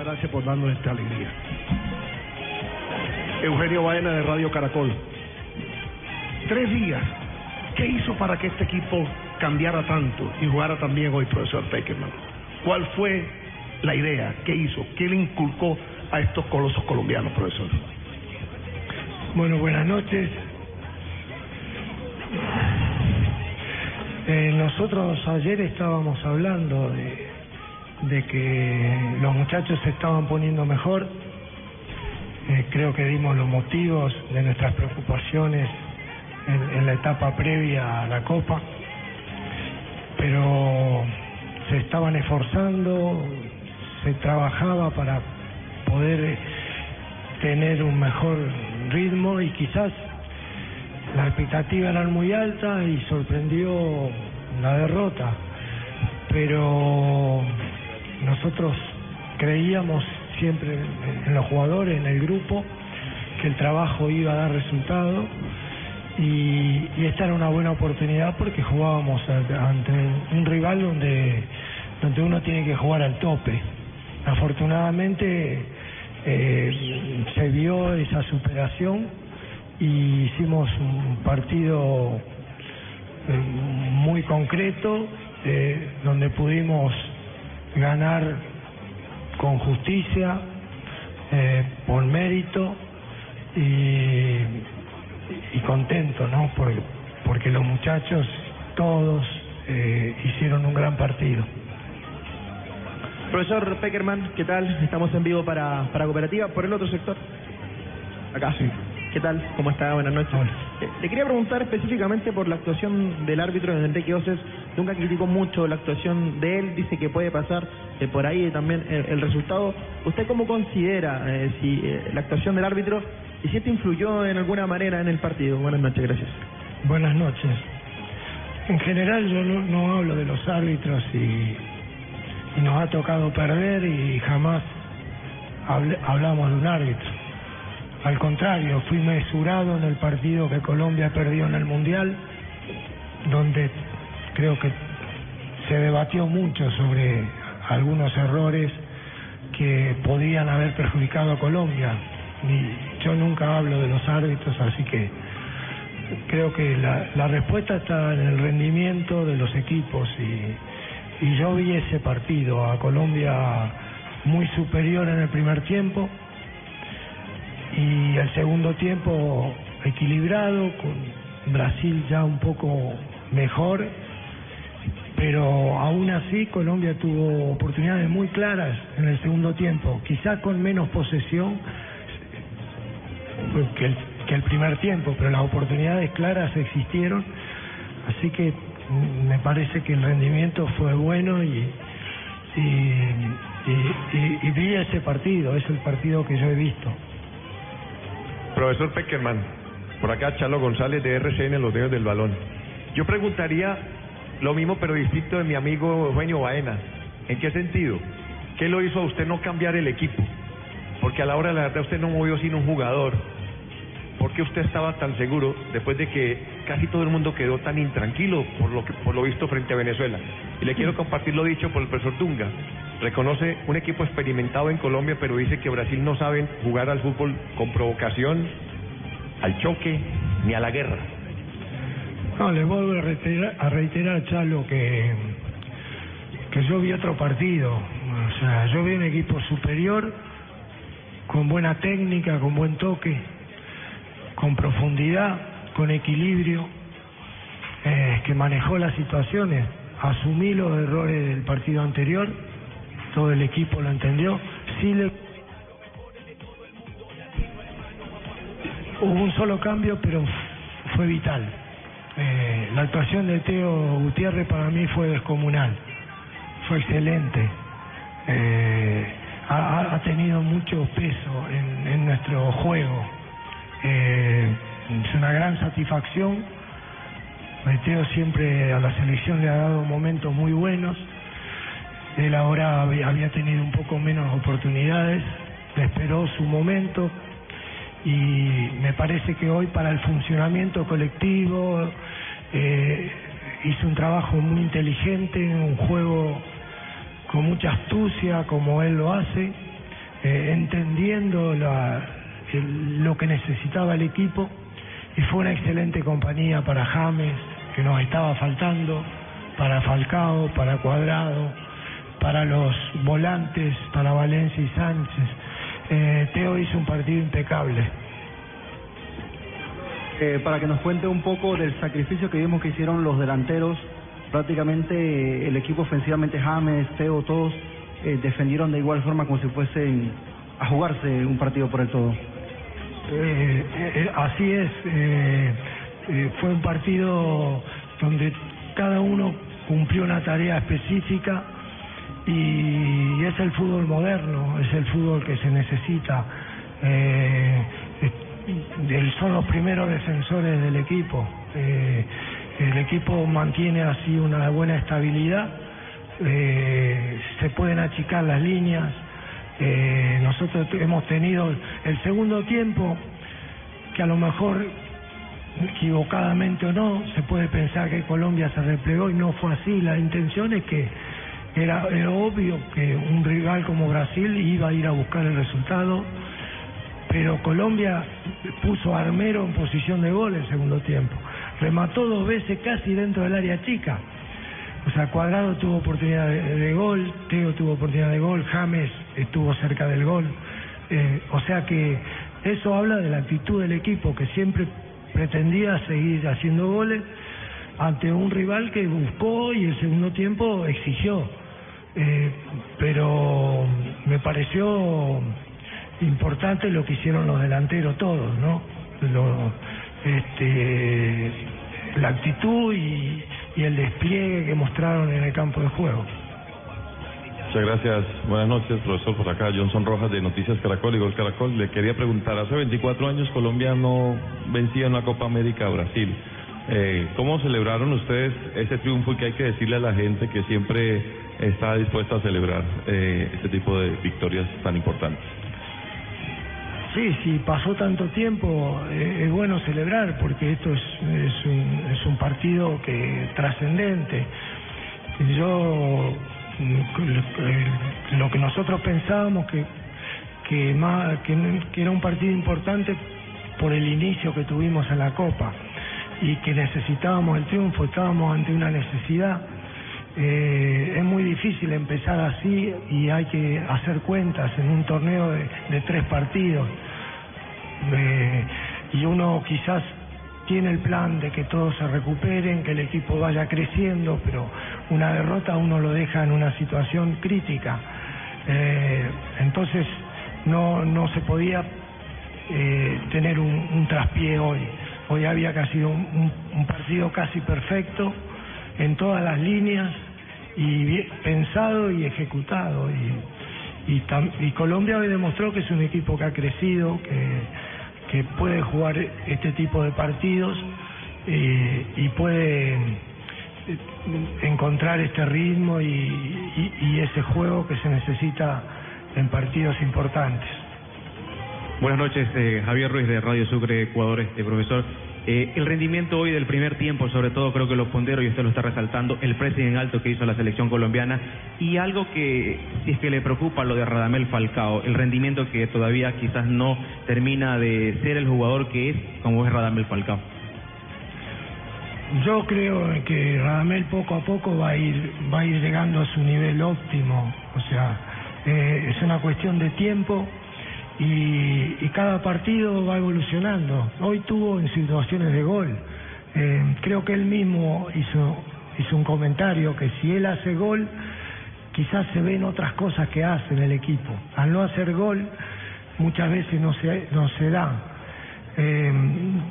Gracias por darnos esta alegría. Eugenio Baena de Radio Caracol. Tres días. ¿Qué hizo para que este equipo cambiara tanto y jugara también hoy, profesor Peckerman? ¿Cuál fue la idea? ¿Qué hizo? ¿Qué le inculcó a estos colosos colombianos, profesor? Bueno, buenas noches. Eh, nosotros ayer estábamos hablando de, de que los muchachos se estaban poniendo mejor. Eh, creo que dimos los motivos de nuestras preocupaciones en, en la etapa previa a la Copa, pero se estaban esforzando, se trabajaba para poder tener un mejor ritmo y quizás la expectativa era muy alta y sorprendió la derrota, pero nosotros creíamos siempre en los jugadores, en el grupo, que el trabajo iba a dar resultado y, esta era una buena oportunidad porque jugábamos ante un rival donde, donde uno tiene que jugar al tope. Afortunadamente eh, se vio esa superación y hicimos un partido eh, muy concreto eh, donde pudimos ganar con justicia, eh, por mérito y, y contento, ¿no? Por- porque los muchachos todos eh, hicieron un gran partido. Profesor Peckerman, ¿qué tal? Estamos en vivo para, para Cooperativa, por el otro sector. Acá. Sí. ¿Qué tal? ¿Cómo está? Buenas noches. Hola. Eh, Le quería preguntar específicamente por la actuación del árbitro de Enrique Oces. Nunca criticó mucho la actuación de él, dice que puede pasar eh, por ahí también el, resultado. ¿Usted cómo considera eh, si eh, la actuación del árbitro y si esto influyó en alguna manera en el partido? Buenas noches, gracias. Buenas noches. En general yo no, no hablo de los árbitros y, y nos ha tocado perder y jamás hablamos de un árbitro. Al contrario, fui mesurado en el partido que Colombia perdió en el Mundial, donde creo que se debatió mucho sobre algunos errores que podían haber perjudicado a Colombia. Y yo nunca hablo de los árbitros, así que creo que la, la respuesta está en el rendimiento de los equipos y, y yo vi ese partido a Colombia muy superior en el primer tiempo y el segundo tiempo equilibrado con Brasil ya un poco mejor pero aún así Colombia tuvo oportunidades muy claras en el segundo tiempo quizá con menos posesión pues, que el, que el primer tiempo, pero las oportunidades claras existieron, así que me parece que el rendimiento fue bueno y, y, y- y- y vi ese partido, es el partido que yo he visto. Profesor Peckerman, por acá Chalo González de RCN, Los Dedos del Balón. Yo preguntaría lo mismo pero distinto de mi amigo Eugenio Baena. ¿En qué sentido? ¿Qué lo hizo a usted no cambiar el equipo? Porque a la hora de la verdad usted no movió sino un jugador. ¿Por qué usted estaba tan seguro después de que casi todo el mundo quedó tan intranquilo por lo que por lo visto frente a Venezuela? Y le quiero compartir lo dicho por el profesor Dunga. Reconoce un equipo experimentado en Colombia, pero dice que Brasil no saben jugar al fútbol con provocación, al choque ni a la guerra. No, le vuelvo a reiterar, a reiterar Chalo, que, que yo vi otro partido. O sea, yo vi un equipo superior, con buena técnica, con buen toque, con profundidad, con equilibrio, eh, que manejó las situaciones. Asumí los errores del partido anterior, todo el equipo lo entendió. Sí le Hubo un solo cambio, pero fue vital. Eh, la actuación de Teo Gutiérrez para mí fue descomunal, fue excelente. Eh, ha, tenido mucho peso en, nuestro juego. Eh, es una gran satisfacción. Eh, Teo siempre a la selección le ha dado momentos muy buenos. Él ahora había tenido un poco menos oportunidades, esperó su momento, y me parece que hoy para el funcionamiento colectivo eh, hizo un trabajo muy inteligente, un juego con mucha astucia como él lo hace eh, entendiendo la, el- lo que necesitaba el equipo y fue una excelente compañía para James, que nos estaba faltando, para Falcao, para Cuadrado, para los volantes, para Valencia y Sánchez. Eh, Teo hizo un partido impecable. Eh, para que nos cuente un poco del sacrificio que vimos que hicieron los delanteros, prácticamente eh, el equipo ofensivamente, James, Teo, todos eh, defendieron de igual forma como si fuesen a jugarse un partido por el todo. Eh, así es, fue un partido donde cada uno cumplió una tarea específica y es el fútbol moderno, es el fútbol que se necesita. Eh, eh, son los primeros defensores del equipo. Eh, el equipo mantiene así una buena estabilidad, eh, se pueden achicar las líneas. Eh, nosotros hemos tenido el segundo tiempo, que a lo mejor equivocadamente o no, se puede pensar que Colombia se replegó y no fue así. La intención es que era, era obvio que un rival como Brasil iba a ir a buscar el resultado, pero Colombia puso a Armero en posición de gol el segundo tiempo. Remató dos veces casi dentro del área chica. O sea, Cuadrado tuvo oportunidad de, de gol, Teo tuvo oportunidad de gol, James estuvo cerca del gol. Eh, o sea que eso habla de la actitud del equipo, que siempre pretendía seguir haciendo goles ante un rival que buscó y el segundo tiempo exigió. Eh, pero me pareció importante lo que hicieron los delanteros todos, ¿no? Lo- este, la actitud y, y el despliegue que mostraron en el campo de juego. Muchas gracias. Buenas noches, profesor. Por acá, Johnson Rojas de Noticias Caracol y Gol Caracol. Le quería preguntar, hace 24 años Colombia no vencía en la Copa América a Brasil. Eh, ¿Cómo celebraron ustedes ese triunfo y que hay que decirle a la gente que siempre está dispuesta a celebrar eh, este tipo de victorias tan importantes? Sí, sí, pasó tanto tiempo, eh, es bueno celebrar porque esto es, es, un, es un partido que trascendente. Yo, mm, lo que nosotros pensábamos que, que, más, que, que era un partido importante por el inicio que tuvimos en la Copa y que necesitábamos el triunfo, estábamos ante una necesidad. Eh, es muy difícil empezar así y hay que hacer cuentas en un torneo de, tres partidos. Eh, y uno quizás tiene el plan de que todos se recuperen, que el equipo vaya creciendo, pero una derrota uno lo deja en una situación crítica. Eh, entonces no, no se podía eh, tener un traspié hoy. Hoy había casi un, un- partido casi perfecto en todas las líneas y pensado y ejecutado. Y, y, Colombia hoy demostró que es un equipo que ha crecido, que, puede jugar este tipo de partidos eh, y puede eh, encontrar este ritmo y- y ese juego que se necesita en partidos importantes. Buenas noches, eh, Javier Ruiz de Radio Sucre, Ecuador, este profesor. Eh, el rendimiento hoy del primer tiempo, sobre todo creo que lo pondero y usted lo está resaltando, el pressing en alto que hizo la selección colombiana y algo que, si es que le preocupa lo de Radamel Falcao, el rendimiento que todavía quizás no termina de ser el jugador que es como es Radamel Falcao. Yo creo que Radamel poco a poco va a ir va a ir llegando a su nivel óptimo, o sea, eh, es una cuestión de tiempo y, y cada partido va evolucionando. Hoy tuvo en situaciones de gol. Eh, creo que él mismo hizo hizo un comentario que si él hace gol quizás se ven otras cosas que hace en el equipo. Al no hacer gol muchas veces no se no se da. Eh,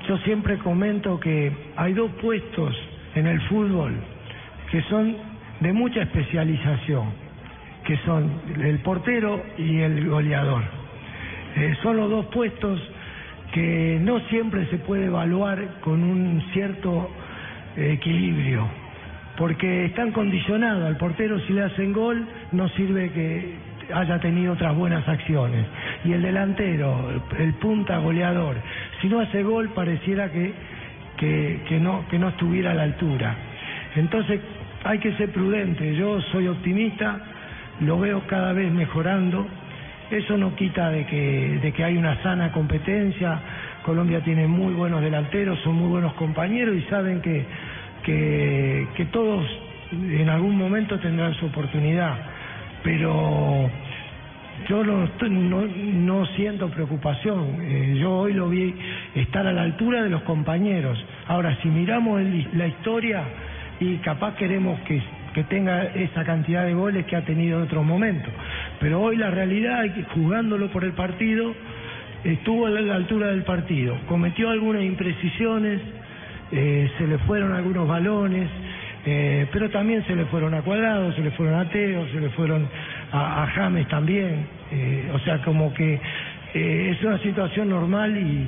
yo siempre comento que hay dos puestos en el fútbol que son de mucha especialización, que son el portero y el goleador. Eh, son los dos puestos que no siempre se puede evaluar con un cierto equilibrio, porque están condicionados. Al portero si le hacen gol no sirve que haya tenido otras buenas acciones. Y el delantero, el punta goleador, si no hace gol pareciera que, que, que no, que no estuviera a la altura. Entonces hay que ser prudente. Yo soy optimista, lo veo cada vez mejorando Eso no quita de que, de que hay una sana competencia. Colombia tiene muy buenos delanteros, son muy buenos compañeros y saben que, que, que todos en algún momento tendrán su oportunidad. Pero yo no, no, no siento preocupación. Eh, yo hoy lo vi estar a la altura de los compañeros. Ahora, si miramos el- la historia y capaz queremos que, que tenga esa cantidad de goles que ha tenido en otros momentos. Pero hoy la realidad jugándolo por el partido, estuvo a la altura del partido. Cometió algunas imprecisiones, eh, se le fueron algunos balones, eh, pero también se le fueron a Cuadrado, se le fueron a Teo, se le fueron a, James también. eh, o sea, como que es una situación normal y,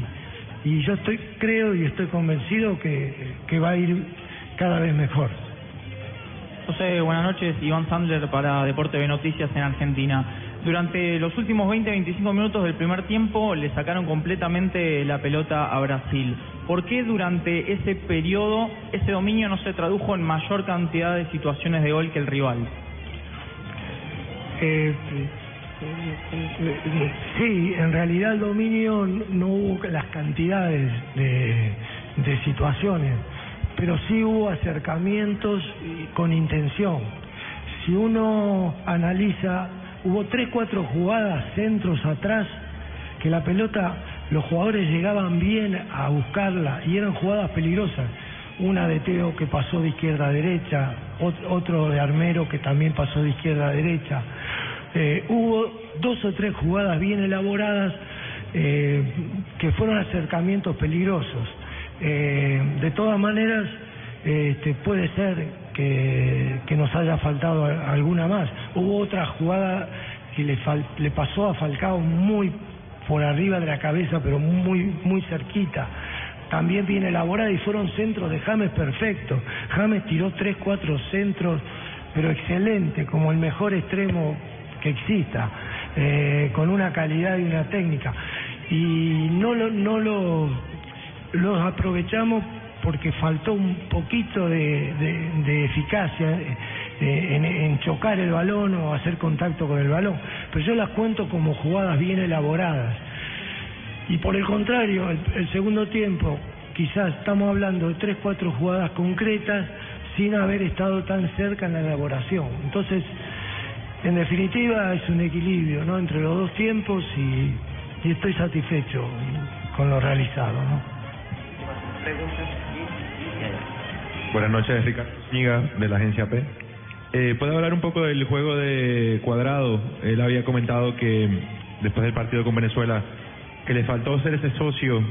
y yo estoy creo y estoy convencido que va a ir cada vez mejor. José, buenas noches. Iván Sandler para Deporte de Noticias en Argentina. Durante los últimos 20-25 minutos del primer tiempo le sacaron completamente la pelota a Brasil. ¿Por qué durante ese periodo ese dominio no se tradujo en mayor cantidad de situaciones de gol que el rival? Eh, eh, sí, en realidad el dominio no- hubo las cantidades de, de situaciones, pero sí hubo acercamientos con intención. Si uno analiza, hubo tres, cuatro jugadas, centros atrás, que la pelota, los jugadores llegaban bien a buscarla y eran jugadas peligrosas. Una de Teo que pasó de izquierda a derecha, ot- otro de Armero que también pasó de izquierda a derecha. Eh, hubo dos o tres jugadas bien elaboradas eh, que fueron acercamientos peligrosos. Eh, de todas maneras, este, puede ser que, nos haya faltado alguna más. Hubo otra jugada que le, fal- le pasó a Falcao muy por arriba de la cabeza, pero muy, muy cerquita. También bien elaborada y fueron centros de James perfectos. James tiró tres, cuatro centros, pero excelente, como el mejor extremo que exista, eh, con una calidad y una técnica. Y no lo, no lo, los aprovechamos porque faltó un poquito de, eficacia eh, en, en chocar el balón o hacer contacto con el balón. Pero yo las cuento como jugadas bien elaboradas. Y por el contrario, el, el segundo tiempo, quizás estamos hablando de tres, cuatro jugadas concretas sin haber estado tan cerca en la elaboración. Entonces, en definitiva, es un equilibrio ¿no? entre los dos tiempos y, y estoy satisfecho con lo realizado. ¿no? Buenas noches, Ricardo Zúñiga, de la agencia P. Eh, ¿Puede hablar un poco del juego de Cuadrado? Él había comentado que después del partido con Venezuela que le faltó ser ese socio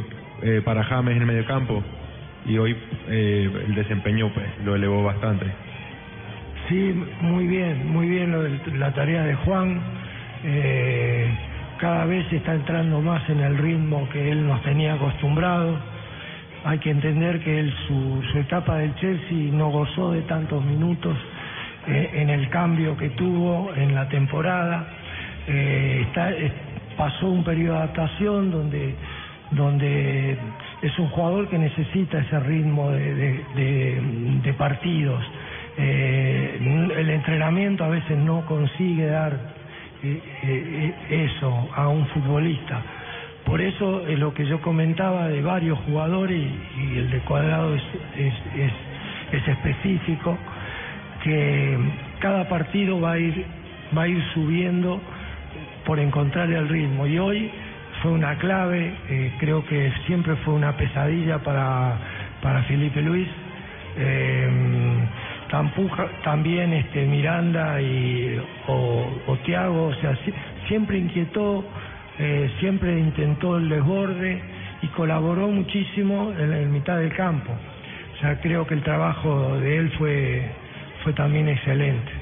eh, para James en el mediocampo y hoy eh, el desempeño pues lo elevó bastante. Sí, muy bien, muy bien lo de la tarea de Juan. Eh, cada vez está entrando más en el ritmo que él nos tenía acostumbrado. Hay que entender que su, etapa del Chelsea no gozó de tantos minutos eh, en el cambio que tuvo en la temporada. Eh, está, es- pasó un periodo de adaptación donde, es un jugador que necesita ese ritmo de, partidos. Eh, el entrenamiento a veces no consigue dar eh, eh, eso a un futbolista. Por eso es lo que yo comentaba de varios jugadores y, el de Cuadrado es, es, es- es específico, que cada partido va a ir, va a ir subiendo por encontrar el ritmo. Y hoy fue una clave, eh, creo que siempre fue una pesadilla para, para Felipe Luis. Eh, Tampuja- también este, Miranda y, o, o Tiago, o sea, si- siempre inquietó, eh, siempre intentó el desborde y colaboró muchísimo en, en mitad del campo. O sea, creo que el trabajo de él fue, fue también excelente.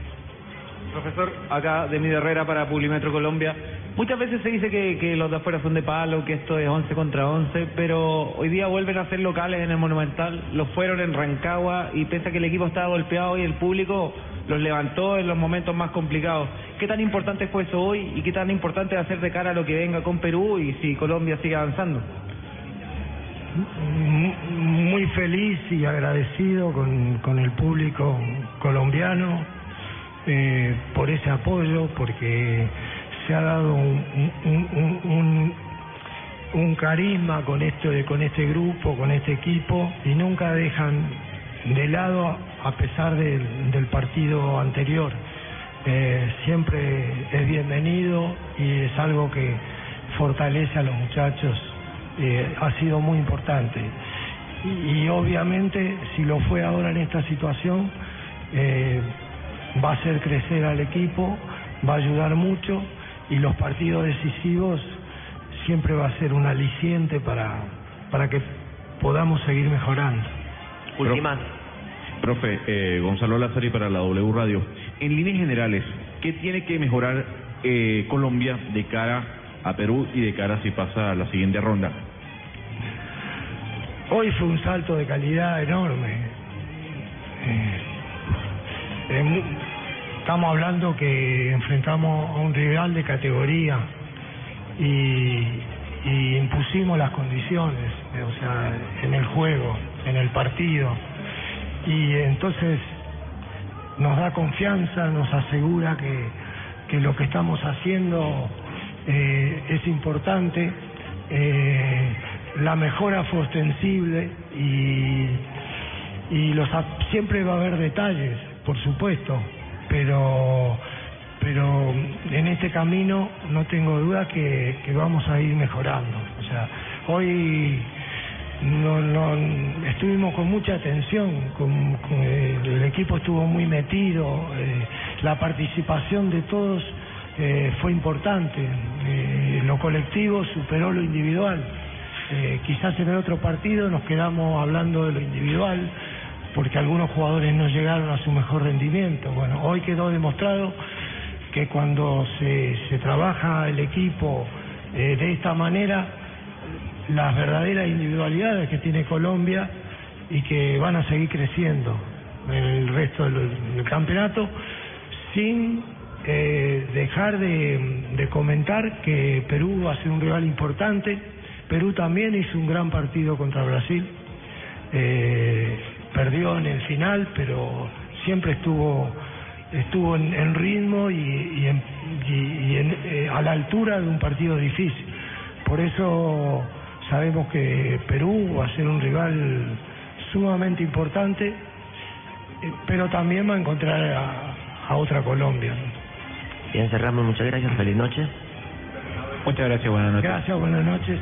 Profesor, acá de Mide Herrera para Publimetro Colombia. Muchas veces se dice que, que los de afuera son de palo, que esto es 11 contra 11, pero hoy día vuelven a ser locales en el Monumental, los fueron en Rancagua y pese a que el equipo estaba golpeado y el público los levantó en los momentos más complicados. ¿Qué tan importante fue eso hoy y qué tan importante va a ser de cara a lo que venga con Perú y si Colombia sigue avanzando? Mu- muy feliz y agradecido con el público colombiano eh, por ese apoyo, porque se ha dado un, un, carisma con este, con este grupo, con este equipo, y nunca dejan de lado a pesar del partido anterior. Eh, siempre es bienvenido y es algo que fortalece a los muchachos. Eh, ha sido muy importante. Y, y obviamente, si lo fue ahora en esta situación, eh, va a hacer crecer al equipo, va a ayudar mucho y los partidos decisivos siempre va a ser un aliciente para, para que podamos seguir mejorando. Última. Profe, eh, Gonzalo Lazari para la W Radio. En líneas generales, ¿qué tiene que mejorar eh, Colombia de cara a Perú y de cara si pasa a la siguiente ronda? Hoy fue un salto de calidad enorme. Eh, estamos hablando que enfrentamos a un rival de categoría y, impusimos las condiciones, eh, o sea, en el juego, en el partido. Y entonces nos da confianza, nos asegura que, que lo que estamos haciendo eh, es importante. eh, la mejora fue ostensible y, y los siempre va a haber detalles, por supuesto, pero pero en este camino no tengo duda que, que vamos a ir mejorando. O sea, hoy no, no, estuvimos con mucha atención, con, con- el equipo estuvo muy metido, eh, la participación de todos eh, fue importante, eh, lo colectivo superó lo individual. Eh, quizás en el otro partido nos quedamos hablando de lo individual porque algunos jugadores no llegaron a su mejor rendimiento. Bueno, hoy quedó demostrado que cuando se, se trabaja el equipo eh, de esta manera, las verdaderas individualidades que tiene Colombia y que van a seguir creciendo en el resto del, campeonato, sin eh, dejar de, de comentar que Perú va a ser un rival importante. Perú también hizo un gran partido contra Brasil. Eh, perdió en el final, pero siempre estuvo estuvo en, en ritmo y, y en- y- y en, eh, a la altura de un partido difícil. Por eso sabemos que Perú va a ser un rival sumamente importante, eh, pero también va a encontrar a, a otra Colombia. Bien, cerramos. Muchas gracias. Feliz noche. Muchas gracias, buenas noches. Gracias, buenas noches.